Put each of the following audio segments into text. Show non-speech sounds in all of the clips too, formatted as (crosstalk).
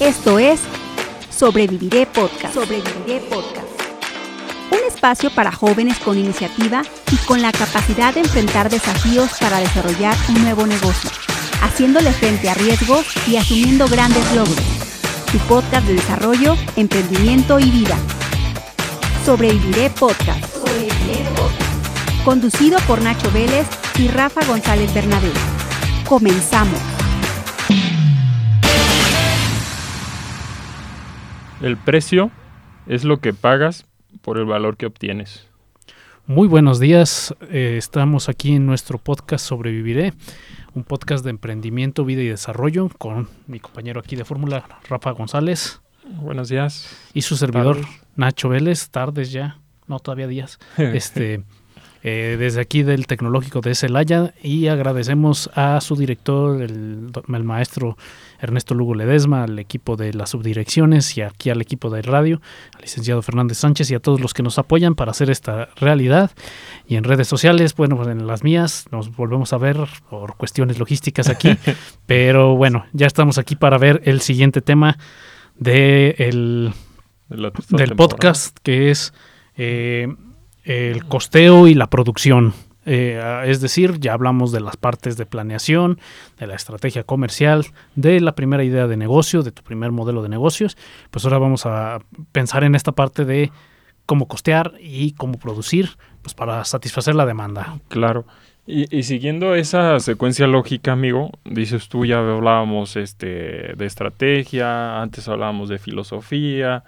Esto es Sobreviviré Podcast. Sobreviviré Podcast. Un espacio para jóvenes con iniciativa y con la capacidad de enfrentar desafíos para desarrollar un nuevo negocio, haciéndole frente a riesgos y asumiendo grandes logros. Tu podcast de desarrollo, emprendimiento y vida. Sobreviviré Podcast. Sobreviviré Podcast. Conducido por Nacho Vélez y Rafa González Bernabé. Comenzamos. El precio es lo que pagas por el valor que obtienes. Muy buenos días, eh, estamos aquí en nuestro podcast Sobreviviré, un podcast de emprendimiento, vida y desarrollo con mi compañero aquí de fórmula, Rafa González. Buenos días. Y su servidor, Nacho Vélez, tardes ya, no todavía días. (laughs) este, eh, desde aquí del Tecnológico de Celaya y agradecemos a su director, el, el, maestro Ernesto Lugo Ledesma, al equipo de las subdirecciones y aquí al equipo de radio, al licenciado Fernández Sánchez y a todos los que nos apoyan para hacer esta realidad. Y en redes sociales, bueno, pues en las mías nos volvemos a ver por cuestiones logísticas aquí, (laughs) pero bueno, ya estamos aquí para ver el siguiente tema de el, del temporada. podcast que es... Eh, el costeo y la producción. Eh, es decir, ya hablamos de las partes de planeación, de la estrategia comercial, de la primera idea de negocio, de tu primer modelo de negocios. Pues ahora vamos a pensar en esta parte de cómo costear y cómo producir, pues para satisfacer la demanda. Claro. Y, y, siguiendo esa secuencia lógica, amigo, dices tú ya hablábamos este, de estrategia, antes hablábamos de filosofía,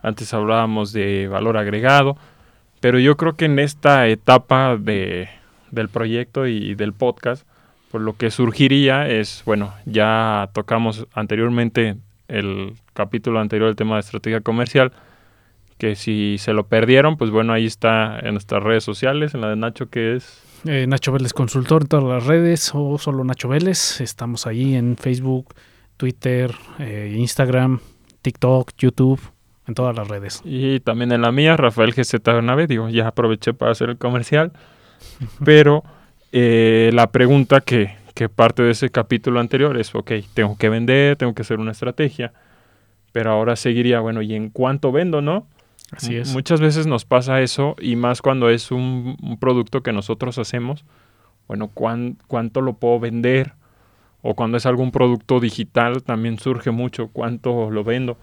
antes hablábamos de valor agregado. Pero yo creo que en esta etapa de, del proyecto y del podcast, pues lo que surgiría es, bueno, ya tocamos anteriormente el capítulo anterior del tema de estrategia comercial, que si se lo perdieron, pues bueno, ahí está en nuestras redes sociales, en la de Nacho que es... Eh, Nacho Vélez Consultor en todas las redes o solo Nacho Vélez. Estamos ahí en Facebook, Twitter, eh, Instagram, TikTok, YouTube en todas las redes. Y también en la mía, Rafael GZ Bernabé, digo, ya aproveché para hacer el comercial, pero eh, la pregunta que, que parte de ese capítulo anterior es, ok, tengo que vender, tengo que hacer una estrategia, pero ahora seguiría, bueno, ¿y en cuánto vendo, no? Así es. Muchas veces nos pasa eso y más cuando es un, un producto que nosotros hacemos, bueno, ¿cuán, ¿cuánto lo puedo vender? O cuando es algún producto digital también surge mucho, ¿cuánto lo vendo?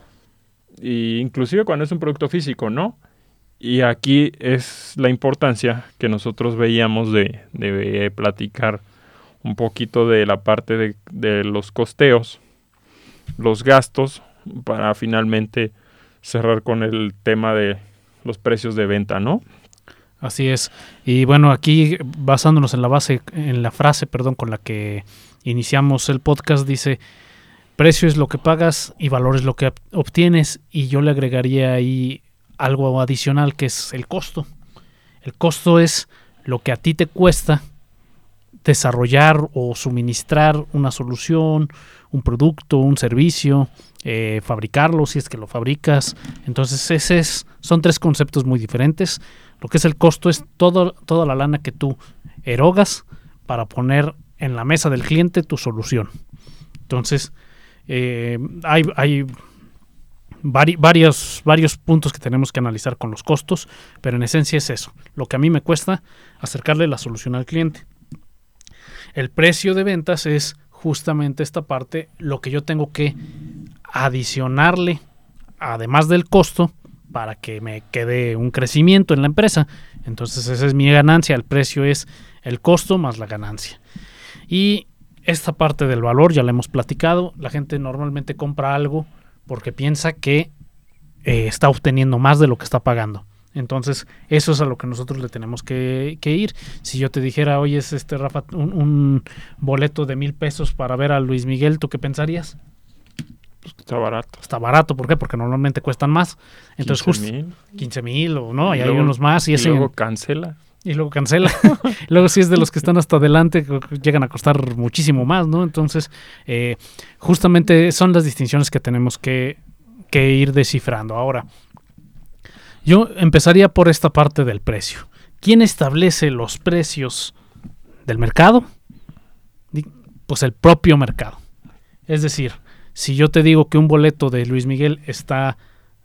Y inclusive cuando es un producto físico, ¿no? Y aquí es la importancia que nosotros veíamos de, de platicar un poquito de la parte de, de, los costeos, los gastos, para finalmente cerrar con el tema de los precios de venta, ¿no? Así es. Y bueno, aquí basándonos en la base, en la frase, perdón, con la que iniciamos el podcast, dice, precio es lo que pagas y valor es lo que obtienes y yo le agregaría ahí algo adicional que es el costo. El costo es lo que a ti te cuesta desarrollar o suministrar una solución, un producto, un servicio, eh, fabricarlo si es que lo fabricas. Entonces, ese es, son tres conceptos muy diferentes. Lo que es el costo es todo, toda la lana que tú erogas para poner en la mesa del cliente tu solución. Entonces, eh, hay, hay vari, varios, puntos que tenemos que analizar con los costos, pero en esencia es eso, lo que a mí me cuesta acercarle la solución al cliente. El precio de ventas es justamente esta parte, lo que yo tengo que adicionarle, además del costo, para que me quede un crecimiento en la empresa. Entonces esa es mi ganancia, el precio es el costo más la ganancia. Y esta parte del valor ya la hemos platicado. La gente normalmente compra algo porque piensa que eh, está obteniendo más de lo que está pagando. Entonces, eso es a lo que nosotros le tenemos que, que ir. Si yo te dijera, oye, es este Rafa, un, un, boleto de mil pesos para ver a Luis Miguel, ¿tú qué pensarías? Está barato. Está barato, ¿por qué? Porque normalmente cuestan más. Entonces, 15 justo mil. 15 mil o no, y, y luego, hay unos más. Y, y ese, luego cancela y luego cancela. (laughs) luego si es de los que están hasta adelante, llegan a costar muchísimo más, ¿no? Entonces, eh, justamente son las distinciones que tenemos que, que, ir descifrando. Ahora, yo empezaría por esta parte del precio. ¿Quién establece los precios del mercado? Pues el propio mercado. Es decir, si yo te digo que un boleto de Luis Miguel está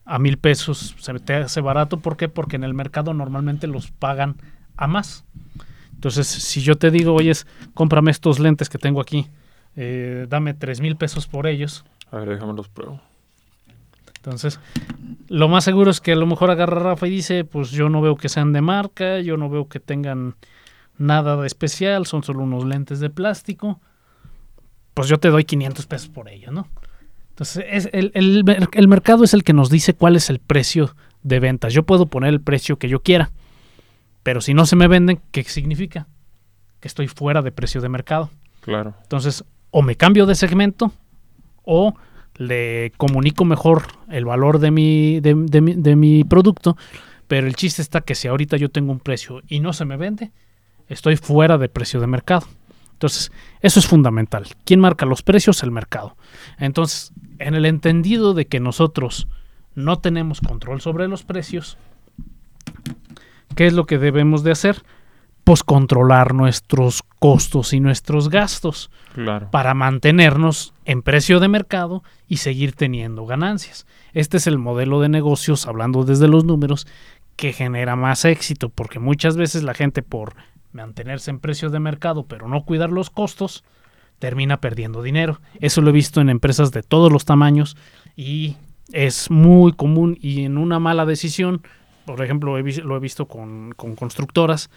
a mil pesos, se te hace barato, ¿por qué? Porque en el mercado normalmente los pagan a más. Entonces, si yo te digo, oye, cómprame estos lentes que tengo aquí, eh, dame tres mil pesos por ellos. A ver, déjame los pruebo. Entonces, lo más seguro es que a lo mejor agarra Rafa y dice, pues yo no veo que sean de marca, yo no veo que tengan nada de especial, son solo unos lentes de plástico, pues yo te doy 500 pesos por ellos, ¿no? Entonces, es el, el, el mercado es el que nos dice cuál es el precio de ventas. Yo puedo poner el precio que yo quiera, pero si no se me venden, ¿qué significa? Que estoy fuera de precio de mercado. Claro. Entonces, o me cambio de segmento o le comunico mejor el valor de mi, de, de mi, de mi producto, pero el chiste está que si ahorita yo tengo un precio y no se me vende, estoy fuera de precio de mercado. Entonces, eso es fundamental. ¿Quién marca los precios? El mercado. Entonces, en el entendido de que nosotros no tenemos control sobre los precios, ¿qué es lo que debemos de hacer? Pues controlar nuestros costos y nuestros gastos Claro. para mantenernos en precio de mercado y seguir teniendo ganancias. Este es el modelo de negocios, hablando desde los números, que genera más éxito, porque muchas veces la gente por mantenerse en precio de mercado pero no cuidar los costos, termina perdiendo dinero. Eso lo he visto en empresas de todos los tamaños y es muy común y en una mala decisión, por ejemplo, he lo he visto con, con constructoras,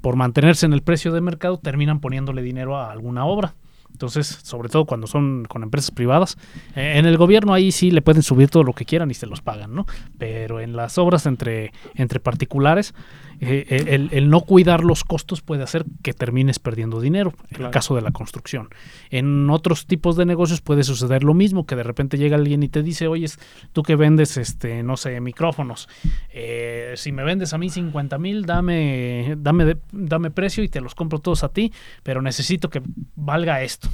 por mantenerse en el precio de mercado terminan poniéndole dinero a alguna obra. Entonces, sobre todo cuando son con empresas privadas, eh, en el gobierno ahí sí le pueden subir todo lo que quieran y se los pagan, ¿no? Pero en las obras entre, entre particulares, eh, el, el- no cuidar los costos puede hacer que termines perdiendo dinero, en el caso de la construcción. En otros tipos de negocios puede suceder lo mismo, que de repente llega alguien y te dice, oye, tú que vendes, este, no sé, micrófonos, eh, si me vendes a mí 50 mil, dame, dame, de- dame precio y te los compro todos a ti, pero necesito que valga esto.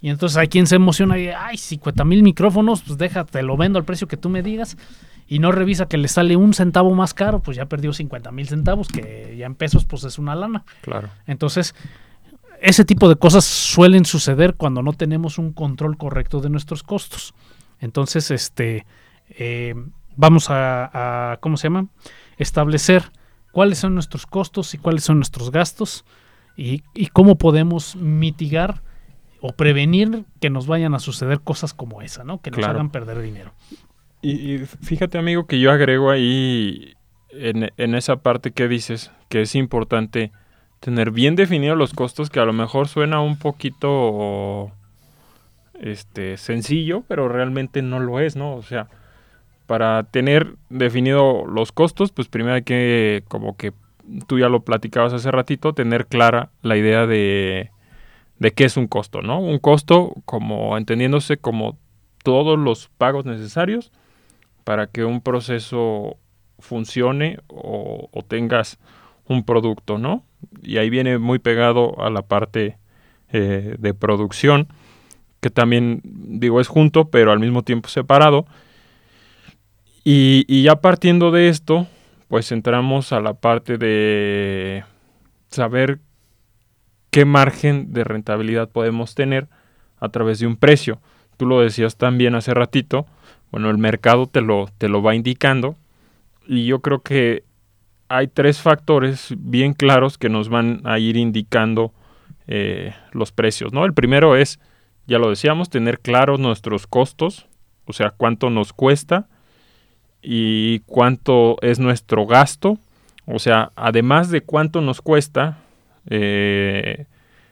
Y entonces hay quien se emociona y, ay, 50 mil micrófonos, pues déjate, lo vendo al precio que tú me digas. Y no revisa que le sale un centavo más caro, pues ya perdió 50 mil centavos, que ya en pesos pues es una lana. Claro. Entonces, ese tipo de cosas suelen suceder cuando no tenemos un control correcto de nuestros costos. Entonces, este, eh, vamos a, a, ¿cómo se llama? Establecer cuáles son nuestros costos y cuáles son nuestros gastos y, y cómo podemos mitigar o prevenir que nos vayan a suceder cosas como esa, ¿no? Que nos Claro. hagan perder dinero. Y, y fíjate, amigo, que yo agrego ahí en, en esa parte que dices que es importante tener bien definidos los costos, que a lo mejor suena un poquito este sencillo, pero realmente no lo es, ¿no? O sea, para tener definido los costos, pues primero hay que, como que tú ya lo platicabas hace ratito, tener clara la idea de, de qué es un costo, ¿no? Un costo como entendiéndose como todos los pagos necesarios para que un proceso funcione o, tengas un producto, ¿no? Y ahí viene muy pegado a la parte eh, de producción, que también digo es junto, pero al mismo tiempo separado. Y, y ya partiendo de esto, pues entramos a la parte de saber qué margen de rentabilidad podemos tener a través de un precio. Tú lo decías también hace ratito, bueno, el mercado te lo, te lo va indicando y yo creo que hay tres factores bien claros que nos van a ir indicando eh, los precios, ¿no? El primero es, ya lo decíamos, tener claros nuestros costos, o sea, cuánto nos cuesta y cuánto es nuestro gasto, o sea, además de cuánto nos cuesta eh,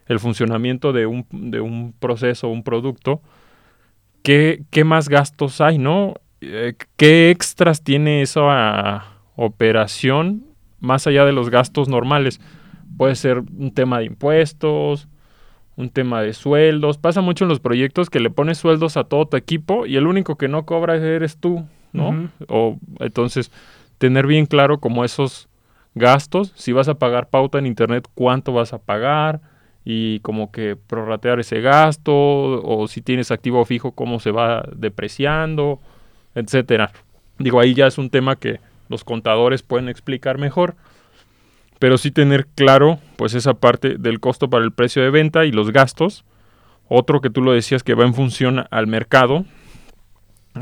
el funcionamiento de un, de un proceso, un producto, ¿qué, qué más gastos hay, no? Eh, ¿Qué extras tiene esa operación más allá de los gastos normales? Puede ser un tema de impuestos, un tema de sueldos. Pasa mucho en los proyectos que le pones sueldos a todo tu equipo y el único que no cobra eres tú, ¿no? O entonces tener bien claro como esos gastos, si vas a pagar pauta en internet, cuánto vas a pagar y como que prorratear ese gasto o si tienes activo fijo cómo se va depreciando, etcétera. Digo, ahí ya es un tema que los contadores pueden explicar mejor, pero sí tener claro pues esa parte del costo para el precio de venta y los gastos Otro que tú lo decías que va en función al mercado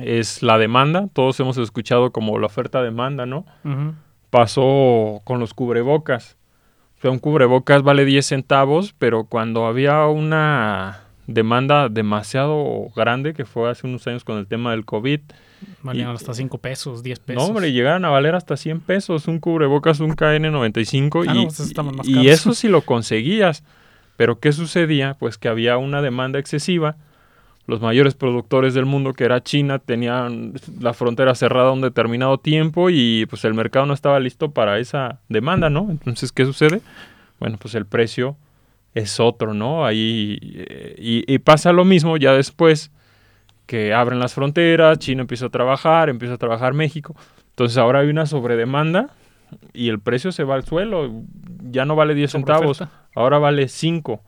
es la demanda. Todos hemos escuchado como la oferta-demanda, ¿no? Pasó con los cubrebocas. O sea, un cubrebocas vale 10 centavos, pero cuando había una demanda demasiado grande, que fue hace unos años con el tema del COVID, Valían Y- hasta 5 pesos, 10 pesos. no, hombre, llegaron a valer hasta 100 pesos un cubrebocas, un KN95 Ah, y, no, pues y caros. eso sí lo conseguías. Pero ¿qué sucedía? Pues que había una demanda excesiva. Los mayores productores del mundo, que era China, tenían la frontera cerrada un determinado tiempo y pues el mercado no estaba listo para esa demanda, ¿no? Entonces, ¿qué sucede? Bueno, pues el precio es otro, ¿no? Ahí eh, y, y pasa lo mismo ya después que abren las fronteras, China empieza a trabajar, empieza a trabajar México. Entonces ahora hay una sobredemanda y el precio se va al suelo. Ya no vale 10 centavos, ahora vale 5.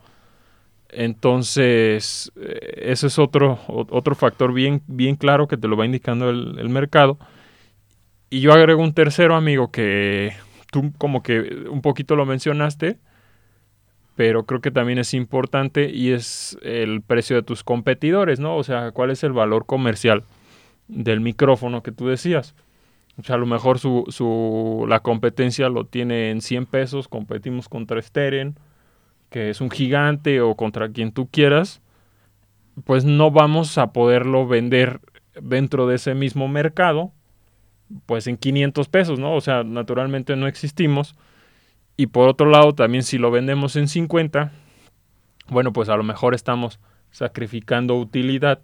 Entonces, eh, ese es otro, otro factor bien, bien claro que te lo va indicando el, el mercado. Y yo agrego un tercero, amigo, que tú como que un poquito lo mencionaste, pero creo que también es importante y es el precio de tus competidores, ¿no? O sea, cuál es el valor comercial del micrófono que tú decías. O sea, a lo mejor su, su, la competencia lo tiene en 100 pesos, competimos contra Steren, que es un gigante, o contra quien tú quieras, pues no vamos a poderlo vender dentro de ese mismo mercado, pues en 500 pesos, ¿no? O sea, naturalmente no existimos. Y por otro lado, también si lo vendemos en 50, bueno, pues a lo mejor estamos sacrificando utilidad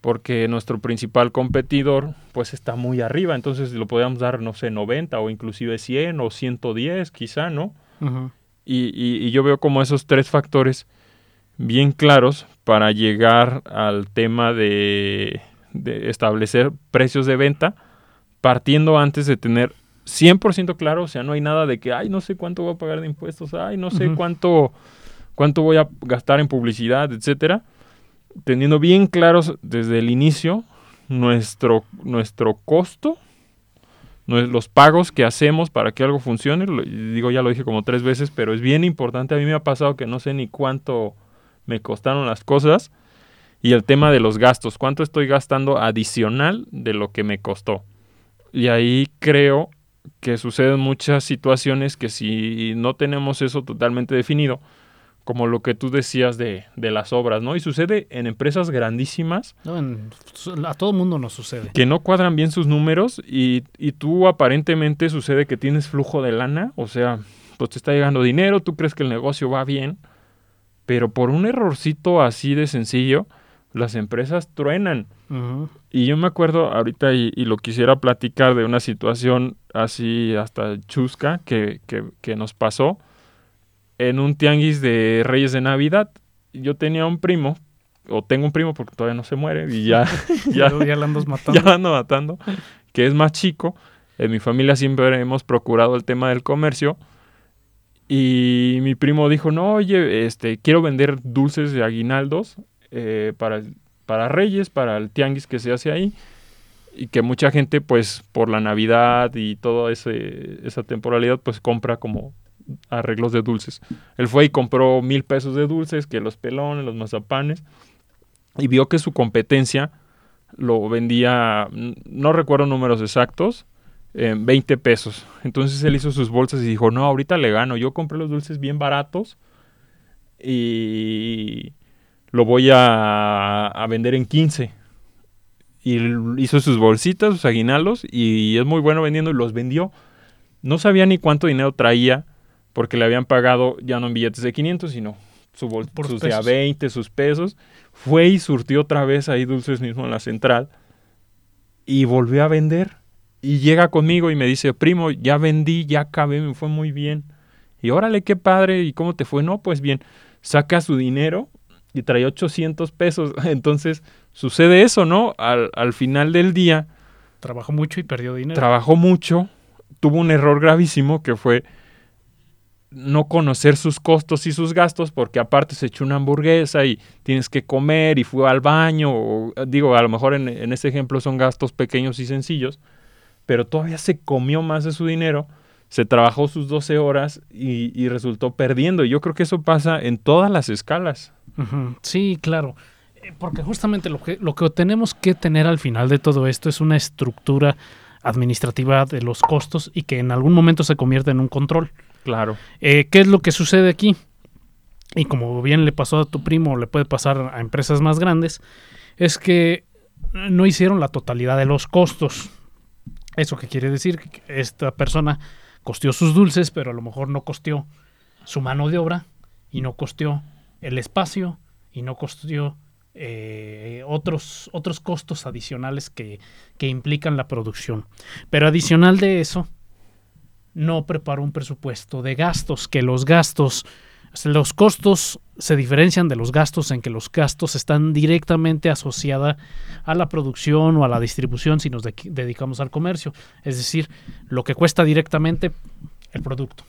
porque nuestro principal competidor pues está muy arriba, entonces lo podríamos dar, no sé, 90 o inclusive 100 o 110 quizá, ¿no? Y, y- y yo veo como esos tres factores bien claros para llegar al tema de, de establecer precios de venta, partiendo antes de tener 100% claro, o sea, no hay nada de que, ay, no sé cuánto voy a pagar de impuestos, ay, no sé cuánto, cuánto voy a gastar en publicidad, etcétera, teniendo bien claros desde el inicio nuestro, nuestro costo, los pagos que hacemos para que algo funcione. Lo- digo, ya lo dije como tres veces, pero es bien importante. A mí me ha pasado que no sé ni cuánto me costaron las cosas. Y el tema de los gastos, cuánto estoy gastando adicional de lo que me costó. Y ahí creo que suceden muchas situaciones que si no tenemos eso totalmente definido, como lo que tú decías de, de las obras, ¿no? Y sucede en empresas grandísimas No, en- a todo mundo nos sucede. que no cuadran bien sus números y, y tú aparentemente sucede que tienes flujo de lana, o sea, pues te está llegando dinero, tú crees que el negocio va bien, pero por un errorcito así de sencillo, las empresas truenan. Y yo me acuerdo ahorita y, y lo quisiera platicar de una situación así hasta chusca que, que, que nos pasó en un tianguis de Reyes de Navidad. Yo tenía un primo, o tengo un primo porque todavía no se muere y ya, (laughs) ya, Ya, la andas matando. ya lo ando matando, que es más chico. En mi familia siempre hemos procurado el tema del comercio. Y mi primo dijo, no, oye, este, quiero vender dulces de aguinaldos eh, para, para Reyes, para el tianguis que se hace ahí. Y que mucha gente, pues, por la Navidad y toda esa temporalidad, pues, compra como arreglos de dulces. Él fue y compró mil pesos de dulces, que los pelones, los mazapanes. Y vio que su competencia lo vendía, no recuerdo números exactos, en 20 pesos. Entonces él hizo sus bolsas y dijo, no, ahorita le gano. Yo compré los dulces bien baratos y lo voy a, vender en 15. Y hizo sus bolsitas, sus aguinaldos y es muy bueno vendiendo y los vendió. No sabía ni cuánto dinero traía porque le habían pagado ya no en billetes de 500, sino su bol- Por sus de a pesos. 20, sus pesos. Fue y surtió otra vez ahí dulces mismo en la central y volvió a vender. Y llega conmigo y me dice, primo, ya vendí, ya acabé, me fue muy bien. Y órale, qué padre, ¿y cómo te fue? No, pues bien, saca su dinero y trae 800 pesos. (laughs) Entonces sucede eso, ¿no? Al, al final del día Trabajó mucho y perdió dinero. trabajó mucho, tuvo un error gravísimo que fue no conocer sus costos y sus gastos porque aparte se echó una hamburguesa y tienes que comer y fue al baño, o, digo, a lo mejor en, en este ejemplo son gastos pequeños y sencillos, pero todavía se comió más de su dinero, se trabajó sus 12 horas y, resultó perdiendo. Yo creo que eso pasa en todas las escalas. Sí, claro. Eh, Porque justamente lo que, lo que tenemos que tener al final de todo esto es una estructura administrativa de los costos y que en algún momento se convierte en un control. Claro. Eh, ¿Qué es lo que sucede aquí? Y como bien le pasó a tu primo, le puede pasar a empresas más grandes, es que no hicieron la totalidad de los costos. ¿Eso qué quiere decir? Que esta persona costeó sus dulces, pero a lo mejor no costeó su mano de obra y no costeó el espacio y no costeó eh, otros, otros costos adicionales que, que implican la producción. Pero adicional de eso, no preparó un presupuesto de gastos, que los gastos, los costos se diferencian de los gastos en que los gastos están directamente asociados a la producción o a la distribución si nos de- dedicamos al comercio. Es decir, lo que cuesta directamente el producto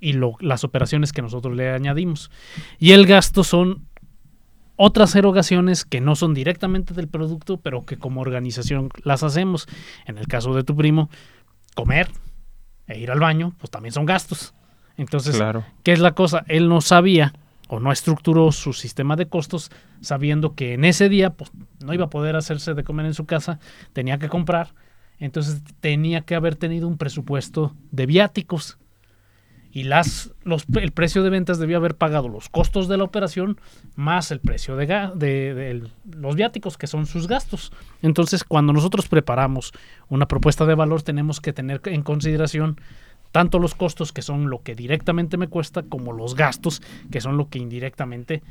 y las operaciones que nosotros le añadimos. Y el gasto son otras erogaciones que no son directamente del producto, pero que como organización las hacemos. En el caso de tu primo, comer e ir al baño, pues también son gastos. Entonces, Claro. ¿qué es la cosa? Él no sabía o no estructuró su sistema de costos sabiendo que en ese día pues, no iba a poder hacerse de comer en su casa, tenía que comprar, entonces tenía que haber tenido un presupuesto de viáticos y las, los, el precio de ventas debía haber pagado los costos de la operación más el precio de, de- los viáticos, que son sus gastos. Entonces, cuando nosotros preparamos una propuesta de valor, tenemos que tener en consideración tanto los costos, que son lo que directamente me cuesta, como los gastos, que son lo que indirectamente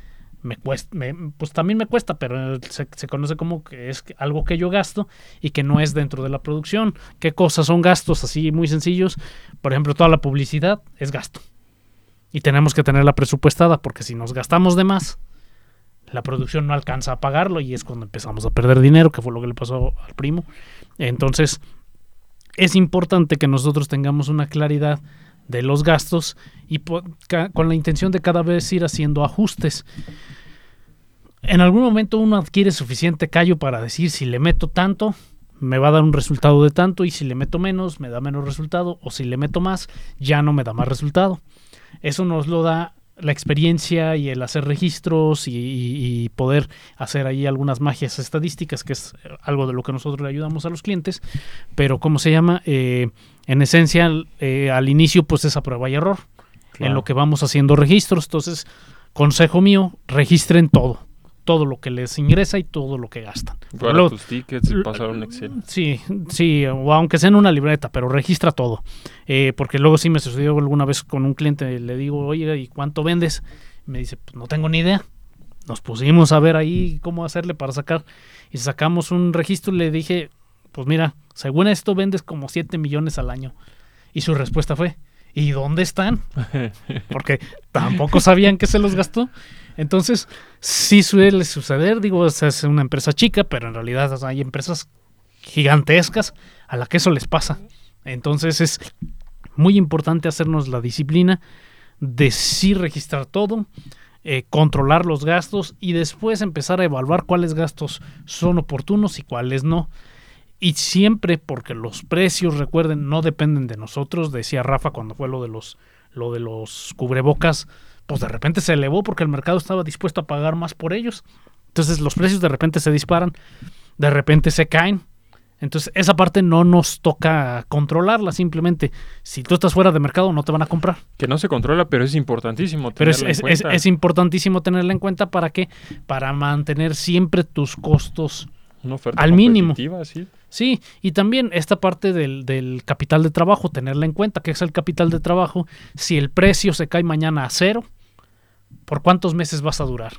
me cuesta, me- pues también me cuesta, pero se, se conoce como que es algo que yo gasto y que no es dentro de la producción. ¿Qué cosas son gastos así muy sencillos? Por ejemplo, toda la publicidad es gasto. Y tenemos que tenerla presupuestada porque si nos gastamos de más, la producción no alcanza a pagarlo y es cuando empezamos a perder dinero, que fue lo que le pasó al primo. Entonces, es importante que nosotros tengamos una claridad de los gastos y con la intención de cada vez ir haciendo ajustes. En algún momento uno adquiere suficiente callo para decir si le meto tanto, me va a dar un resultado de tanto y si le meto menos, me da menos resultado o si le meto más, ya no me da más resultado. Eso nos lo da la experiencia y el hacer registros y, y- y poder hacer ahí algunas magias estadísticas, que es eh, algo de lo que nosotros le ayudamos a los clientes. Pero, ¿cómo se llama? Eh, en esencia, eh, al inicio, pues es a prueba y error en lo que vamos haciendo registros. Entonces, consejo mío, registren todo. Todo lo que les ingresa y todo lo que gastan. Guarda Luego- tus tickets y pasar un Excel. Sí, sí, o aunque sea en una libreta, pero registra todo. Eh, porque luego sí me sucedió alguna vez con un cliente, le digo, oye, ¿y cuánto vendes? Me dice, pues no tengo ni idea. Nos pusimos a ver ahí cómo hacerle para sacar. Y sacamos un registro y le dije, pues mira, según esto vendes como 7 millones al año. Y su respuesta fue, ¿y dónde están? Porque tampoco sabían que se los gastó. Entonces, sí suele suceder, digo, es una empresa chica, pero en realidad hay empresas gigantescas a la que eso les pasa. Entonces es muy importante hacernos la disciplina de sí registrar todo, eh, controlar los gastos y después empezar a evaluar cuáles gastos son oportunos y cuáles no. Y siempre porque los precios, recuerden, no dependen de nosotros, decía Rafa cuando fue lo de los, lo de los cubrebocas, pues de repente se elevó porque el mercado estaba dispuesto a pagar más por ellos. Entonces los precios de repente se disparan, de repente se caen. Entonces esa parte no nos toca controlarla, simplemente si tú estás fuera de mercado no te van a comprar. Que no se controla, pero es importantísimo Pero es, tenerla en es- es- cuenta. es importantísimo tenerla en cuenta para que para mantener siempre tus costos Una oferta al mínimo. sí. Sí, y también esta parte del, del capital de trabajo, tenerla en cuenta, que es el capital de trabajo. Si el precio se cae mañana a cero, ¿por cuántos meses vas a durar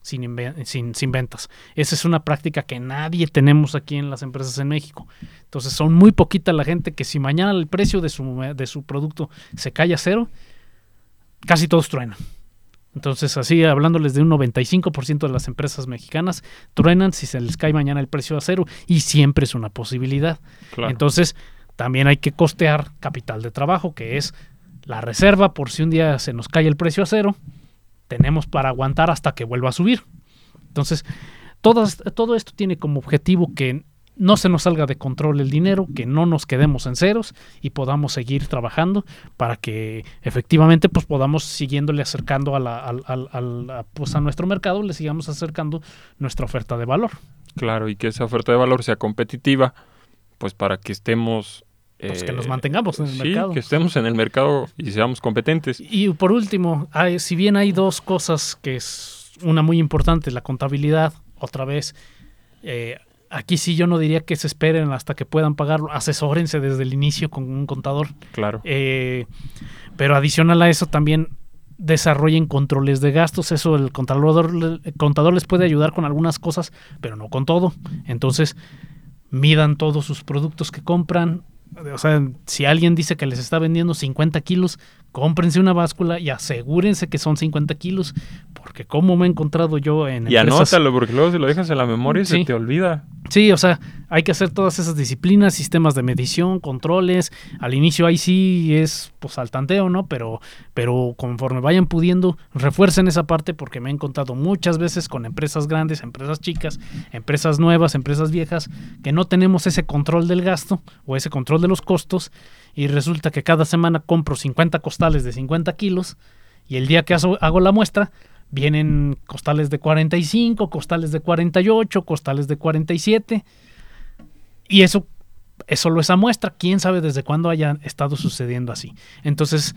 sin, sin, sin ventas? Esa es una práctica que nadie tenemos aquí en las empresas en México. Entonces son muy poquita la gente que si mañana el precio de su, de su producto se cae a cero, casi todos truenan. Entonces, así hablándoles de un 95% de las empresas mexicanas, truenan si se les cae mañana el precio a cero y siempre es una posibilidad. Claro. Entonces, también hay que costear capital de trabajo, que es la reserva por si un día se nos cae el precio a cero, tenemos para aguantar hasta que vuelva a subir. Entonces, todas, todo esto tiene como objetivo que no se nos salga de control el dinero, que no nos quedemos en ceros y podamos seguir trabajando para que efectivamente pues podamos siguiéndole acercando a, la, pues, a nuestro mercado, le sigamos acercando nuestra oferta de valor. Claro, y que esa oferta de valor sea competitiva, pues para que estemos... Pues que nos eh, mantengamos en el sí, mercado. que estemos en el mercado y seamos competentes. Y por último, si bien hay dos cosas que es una muy importante, la contabilidad, otra vez, eh, aquí sí yo no diría que se esperen hasta que puedan pagarlo, asesórense desde el inicio con un contador. Claro. Eh, pero adicional a eso también desarrollen controles de gastos, eso el contador, el contador les puede ayudar con algunas cosas, pero no con todo. Entonces, midan todos sus productos que compran. O sea, si alguien dice que les está vendiendo 50 kilos, cómprense una báscula y asegúrense que son 50 kilos, porque como me he encontrado yo en... Y anótalo, porque luego si lo dejas en la memoria se te olvida. Sí, o sea, hay que hacer todas esas disciplinas, sistemas de medición, controles. Al inicio ahí sí es pues al tanteo, ¿no? Pero, pero conforme vayan pudiendo, refuercen esa parte porque me he encontrado muchas veces con empresas grandes, empresas chicas, empresas nuevas, empresas viejas, que no tenemos ese control del gasto o ese control de los costos y resulta que cada semana compro 50 costales de 50 kilos y el día que hago la muestra vienen costales de 45, costales de 48, costales de 47 y eso es solo esa muestra, quién sabe desde cuándo haya estado sucediendo así. Entonces,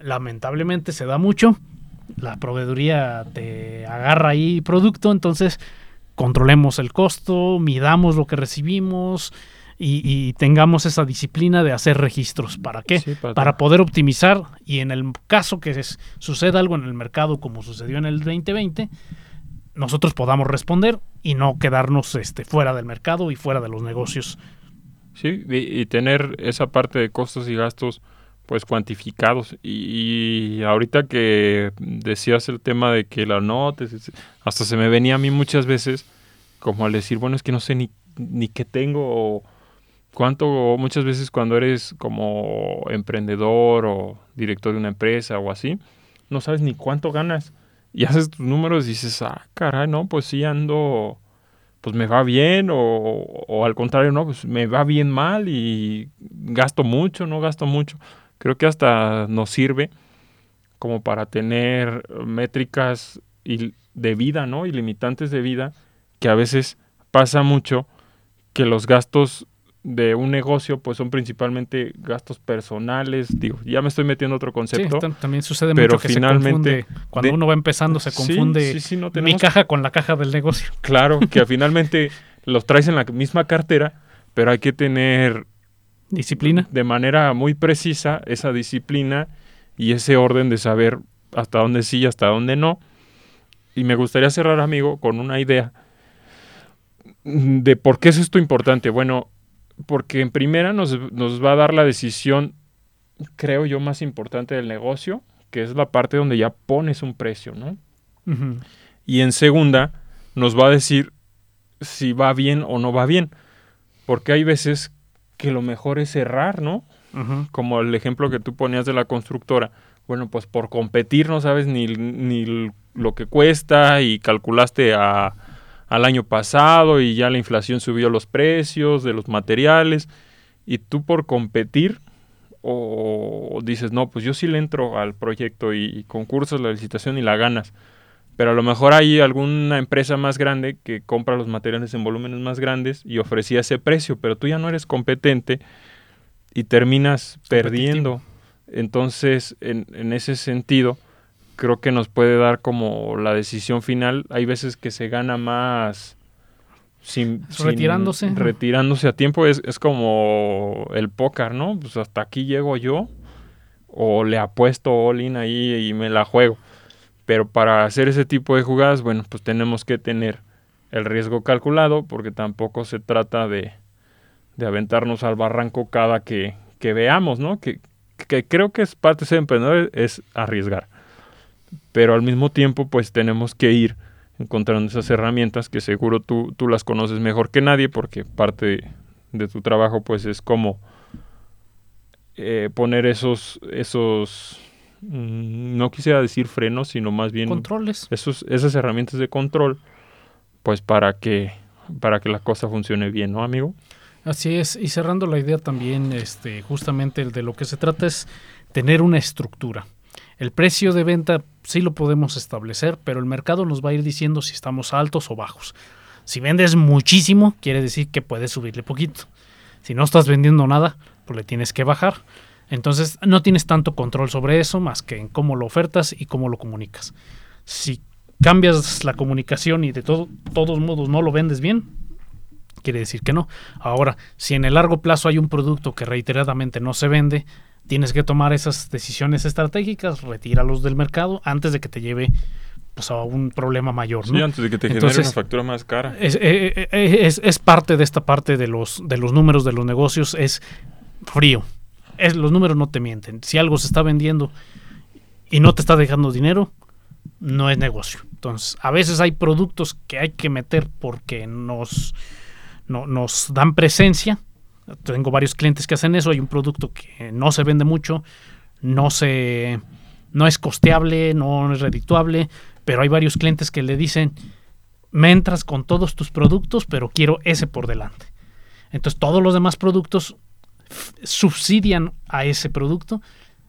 lamentablemente se da mucho, la proveeduría te agarra ahí producto, entonces controlemos el costo, midamos lo que recibimos, y, tengamos esa disciplina de hacer registros. ¿Para qué? para, poder optimizar y en el caso que suceda algo en el mercado como sucedió en el 2020, nosotros podamos responder y no quedarnos este, fuera del mercado y fuera de los negocios. Sí, y, tener esa parte de costos y gastos pues cuantificados. Y, ahorita que decías el tema de que la notes, hasta se me venía a mí muchas veces como al decir, bueno, es que no sé ni, ni qué tengo o cuánto muchas veces cuando eres como emprendedor o director de una empresa o así, no sabes ni cuánto ganas. Y haces tus números y dices, ah, caray, no, pues sí ando, pues me va bien o, o al contrario, no, pues me va bien mal y gasto mucho, no gasto mucho. Creo que hasta nos sirve como para tener métricas de vida, ¿no? Y limitantes de vida, que a veces pasa mucho que los gastos de un negocio, pues son principalmente gastos personales. Digo, ya me estoy metiendo otro concepto. también sucede mucho que finalmente, se cuando uno va empezando se confunde mi caja con la caja del negocio. (laughs) Claro, que finalmente los traes en la misma cartera, pero hay que tener disciplina de manera muy precisa esa disciplina y ese orden de saber hasta dónde sí y hasta dónde no. Y me gustaría cerrar, amigo, con una idea de por qué es esto importante. Bueno, porque en primera nos, va a dar la decisión, creo yo, más importante del negocio, que es la parte donde ya pones un precio, ¿no? Y en segunda, nos va a decir si va bien o no va bien, porque hay veces que lo mejor es cerrar, ¿no? Como el ejemplo que tú ponías de la constructora. Bueno, pues por competir no sabes ni, ni lo que cuesta y calculaste a al año pasado y ya la inflación subió los precios de los materiales y tú por competir o dices, no, pues yo sí le entro al proyecto y, concursas la licitación y la ganas. Pero a lo mejor hay alguna empresa más grande que compra los materiales en volúmenes más grandes y ofrecía ese precio, pero tú ya no eres competente y terminas perdiendo. Entonces, en, en ese sentido, creo que nos puede dar como la decisión final. Hay veces que se gana más sin, retirándose. retirándose a tiempo. Es, es como el póker, ¿no? Pues hasta aquí llego yo o le apuesto all in ahí y me la juego. Pero para hacer ese tipo de jugadas, bueno, pues tenemos que tener el riesgo calculado porque tampoco se trata de, de aventarnos al barranco cada que, que veamos, ¿no? Que, que creo que es parte de ser emprendedor es arriesgar pero al mismo tiempo pues tenemos que ir encontrando esas herramientas que seguro tú, tú las conoces mejor que nadie porque parte de, tu trabajo pues es como eh, poner esos, esos mm, no quisiera decir frenos, sino más bien controles. Esos, esas herramientas de control, pues para que para que la cosa funcione bien, ¿no, amigo? Así es, y cerrando la idea también, este, justamente de lo que se trata es tener una estructura. El precio de venta sí lo podemos establecer, pero el mercado nos va a ir diciendo si estamos altos o bajos. Si vendes muchísimo, quiere decir que puedes subirle poquito. Si no estás vendiendo nada, pues le tienes que bajar. Entonces no tienes tanto control sobre eso más que en cómo lo ofertas y cómo lo comunicas. Si cambias la comunicación y de todo, todos modos no lo vendes bien, quiere decir que no. Ahora, si en el largo plazo hay un producto que reiteradamente no se vende, tienes que tomar esas decisiones estratégicas, retíralos del mercado antes de que te lleve pues, a un problema mayor. Sí, antes de que te genere una factura más cara. Es, eh, eh, eh, es, es, parte de esta parte de los, de los números de los negocios, es frío. Es, los números no te mienten. Si algo se está vendiendo y no te está dejando dinero, no es negocio. Entonces, a veces hay productos que hay que meter porque nos, no, nos dan presencia. Tengo varios clientes que hacen eso. Hay un producto que no se vende mucho, no se no es costeable, no es redituable, pero hay varios clientes que le dicen, me entras con todos tus productos, pero quiero ese por delante. Entonces todos los demás productos subsidian a ese producto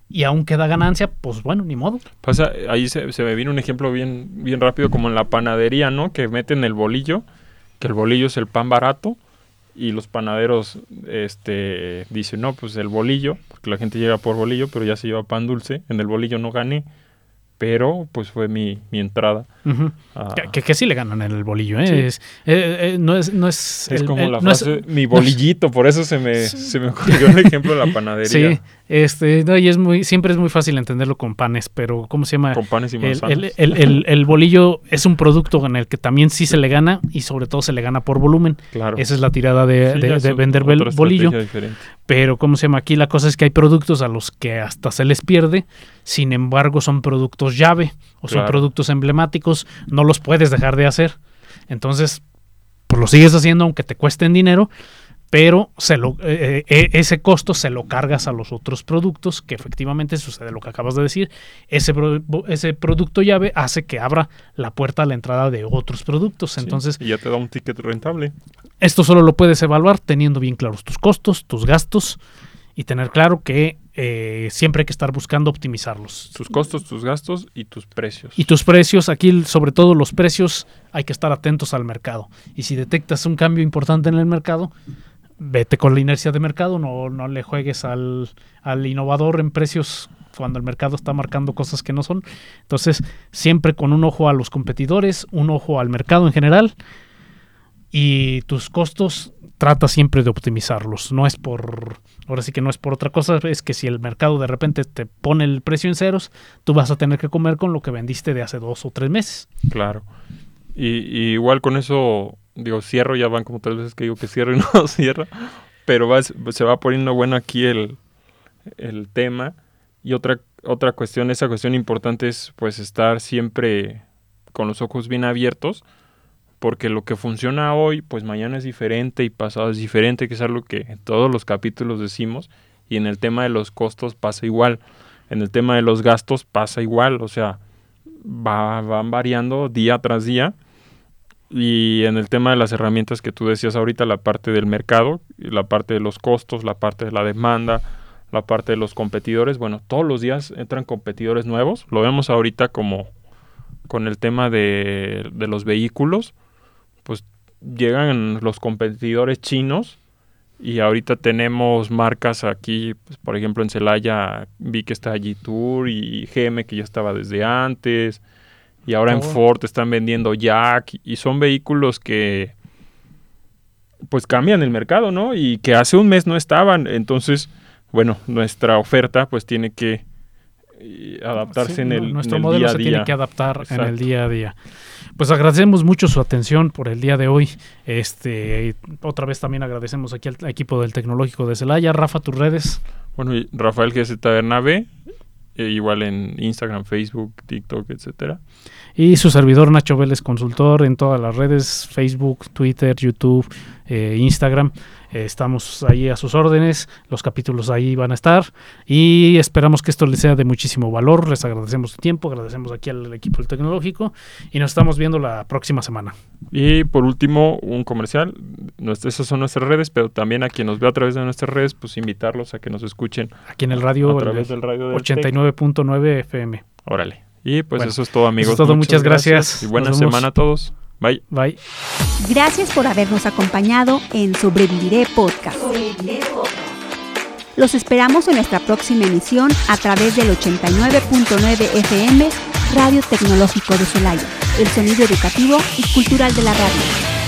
y aún queda ganancia, pues bueno, ni modo. Pasa, ahí se, me viene un ejemplo bien, bien rápido como en la panadería, ¿no? Que meten el bolillo, que el bolillo es el pan barato y los panaderos este dicen, no, pues el bolillo, porque la gente llega por bolillo, pero ya se lleva pan dulce, en el bolillo no gané pero pues fue mi, mi entrada. que, que, sí le ganan en el bolillo, ¿eh? Es, eh, eh, no es... No es, es como la frase, (laughs) mi bolillito, por eso se me, se me ocurrió el ejemplo de la (laughs) panadería. Sí, este, no, y es muy, siempre es muy fácil entenderlo con panes, pero ¿cómo se llama? Con panes y el, el, el, bolillo es un producto en el que también sí se le gana y sobre todo se le gana por volumen. Claro. Esa es la tirada de, de, vender bolillo. Pero ¿cómo se llama? Aquí la cosa es que hay productos a los que hasta se les pierde, sin embargo son productos llave o son productos emblemáticos, no los puedes dejar de hacer. Entonces, pues lo sigues haciendo aunque te cuesten dinero, pero se lo, eh, eh, ese costo se lo cargas a los otros productos, que efectivamente sucede lo que acabas de decir. Ese, ese producto llave hace que abra la puerta a la entrada de otros productos. Entonces, y ya te da un ticket rentable. Esto solo lo puedes evaluar teniendo bien claros tus costos, tus gastos y tener claro que eh, siempre hay que estar buscando optimizarlos. Tus costos, tus gastos y tus precios. Y tus precios, aquí sobre todo los precios, hay que estar atentos al mercado. Y si detectas un cambio importante en el mercado, vete con la inercia de mercado, no, no le juegues al, al, innovador en precios cuando el mercado está marcando cosas que no son. Entonces, siempre con un ojo a los competidores, un ojo al mercado en general y tus costos trata siempre de optimizarlos. No es por, ahora sí que no es por otra cosa, es que si el mercado de repente te pone el precio en ceros, tú vas a tener que comer con lo que vendiste de hace dos o tres meses. Claro. y igual con eso digo, cierro, ya van como tres veces que digo que cierro y (laughs) no cierro, pero se va poniendo bueno aquí el, el tema. Y otra, otra cuestión, esa cuestión importante es pues estar siempre con los ojos bien abiertos, porque lo que funciona hoy, pues mañana es diferente y pasado es diferente, que es algo que en todos los capítulos decimos, y en el tema de los costos pasa igual, en el tema de los gastos pasa igual, o sea, va, van variando día tras día. Y en el tema de las herramientas que tú decías ahorita, la parte del mercado, la parte de los costos, la parte de la demanda, la parte de los competidores, bueno, todos los días entran competidores nuevos. Lo vemos ahorita como con el tema de, de los vehículos, llegan los competidores chinos y ahorita tenemos marcas aquí, pues, por ejemplo en Celaya vi que está G-Tour y GM que ya estaba desde antes y ahora en Ford están vendiendo Jack y son vehículos que pues cambian el mercado, ¿no? Y que hace un mes no estaban. Entonces, bueno, nuestra oferta pues tiene que eh, adaptarse en el, nuestro modelo se tiene que adaptar en el día a día. Pues agradecemos mucho su atención por el día de hoy. Este, otra vez también agradecemos aquí al equipo del Tecnológico de Celaya. Rafa, tus redes. Bueno, y Rafael GZ Bernabe, eh, igual en Instagram, Facebook, TikTok, etcétera. Y su servidor Nacho Vélez Consultor en todas las redes, Facebook, Twitter, YouTube, eh, Instagram. Eh, estamos ahí a sus órdenes, los capítulos ahí van a estar y esperamos que esto les sea de muchísimo valor. Les agradecemos su tiempo, agradecemos aquí al equipo del tecnológico y nos estamos viendo la próxima semana. Y por último, un comercial. esas son nuestras redes, pero también a quien nos ve a través de nuestras redes, pues invitarlos a que nos escuchen. Aquí en el radio, a través del radio 89.9 FM. Órale. Y pues eso es todo, amigos. Eso es todo, muchas, gracias. Y buena semana a todos. Bye. Bye. Gracias por habernos acompañado en Sobreviviré Podcast. Los esperamos en nuestra próxima emisión a través del 89.9 FM Radio Tecnológico de Celaya, el sonido educativo y cultural de la radio.